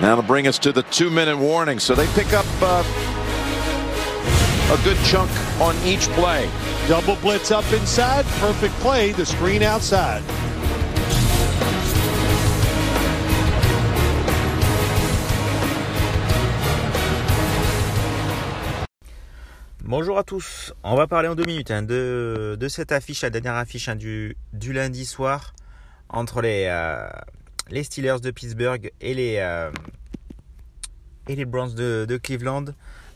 That'll bring us to the two-minute warning. So they pick up uh, a good chunk on each play. Double blitz up inside. Perfect play. The screen outside. Bonjour à tous, on va parler en deux minutes hein, de, de, cette affiche, la dernière affiche hein, du, du, lundi soir entre les, euh, les Steelers de Pittsburgh et les, euh, Browns de, Cleveland.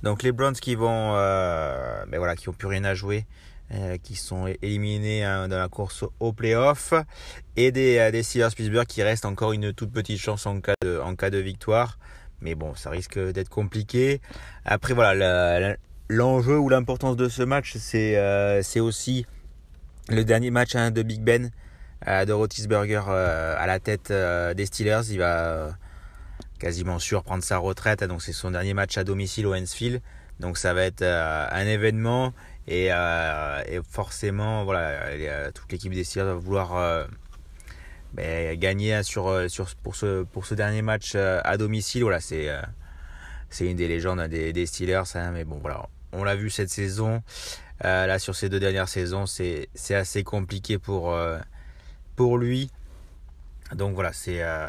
Donc les Browns qui vont, euh, ben ont plus rien à jouer, euh, qui sont éliminés hein, dans la course au playoff, et des, des Steelers Pittsburgh qui restent encore une toute petite chance en cas de, victoire. Mais bon, ça risque d'être compliqué. Après voilà, l'enjeu ou l'importance de ce match, c'est aussi le dernier match hein, de Big Ben, de Roethlisberger euh, à la tête euh, des Steelers. Il va euh, quasiment sûr prendre sa retraite, hein, donc c'est son dernier match à domicile au Hensfield. Donc ça va être un événement et, forcément, voilà, toute l'équipe des Steelers va vouloir ben, gagner hein, sur, sur, pour, ce, pour ce dernier match à domicile. Voilà, c'est c'est une des légendes des, des Steelers, hein, mais bon voilà, on l'a vu cette saison. Là, sur ces deux dernières saisons, c'est assez compliqué pour, pour lui. Donc voilà, c'est euh,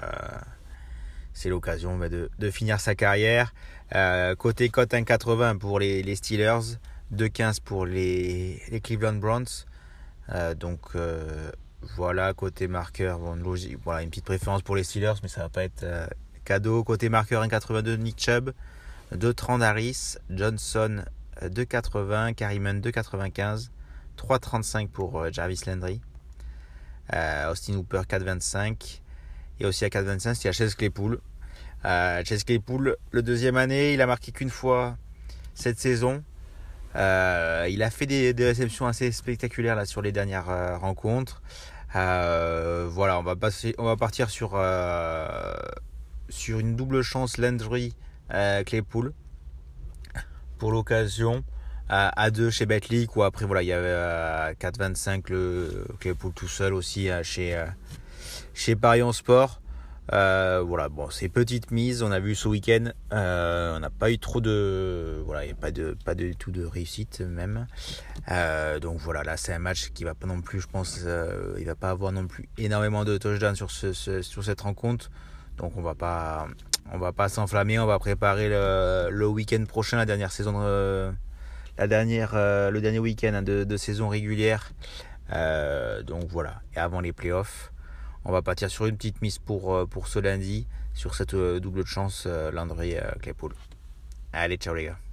l'occasion bah, de, finir sa carrière. Euh, côté cote 1,80 pour les, Steelers, 2,15 pour les, Cleveland Browns. Euh, donc euh, voilà, côté marqueur, une petite préférence pour les Steelers, mais ça va pas être cadeau. Côté marqueur 1,82 Nick Chubb, 2,30 Harris, Johnson 2,80, Carryman 2,95, 3,35 pour euh, Jarvis Landry, Austin Hooper 4,25 et aussi à 4,25 il y a Chase Claypool. Euh, Chase Claypool, le deuxième année, il a marqué qu'une fois cette saison. Euh, il a fait des, des, réceptions assez spectaculaires là sur les dernières euh, rencontres. Euh, voilà, on va passer, on va partir sur sur une double chance Landry Claypool pour l'occasion à, 2 chez Betlic ou après voilà il y avait à 4,25 le Claypool tout seul aussi chez chez Parion Sport. Euh, voilà bon c'est petite mise. On a vu ce week-end euh, on n'a pas eu trop de voilà a pas de pas tout de réussite même. Euh, donc voilà là c'est un match qui va pas non plus je pense euh, il va pas avoir non plus énormément de touchdowns sur ce sur cette rencontre. Donc on va pas on va pas s'enflammer, on va préparer le, le week-end prochain, la dernière saison, de, la dernière, euh, le dernier week-end hein, de, saison régulière. Euh, donc voilà, et avant les playoffs, on va partir sur une petite mise pour, euh, pour ce lundi, sur cette double chance Landry Claypool. Allez, ciao les gars.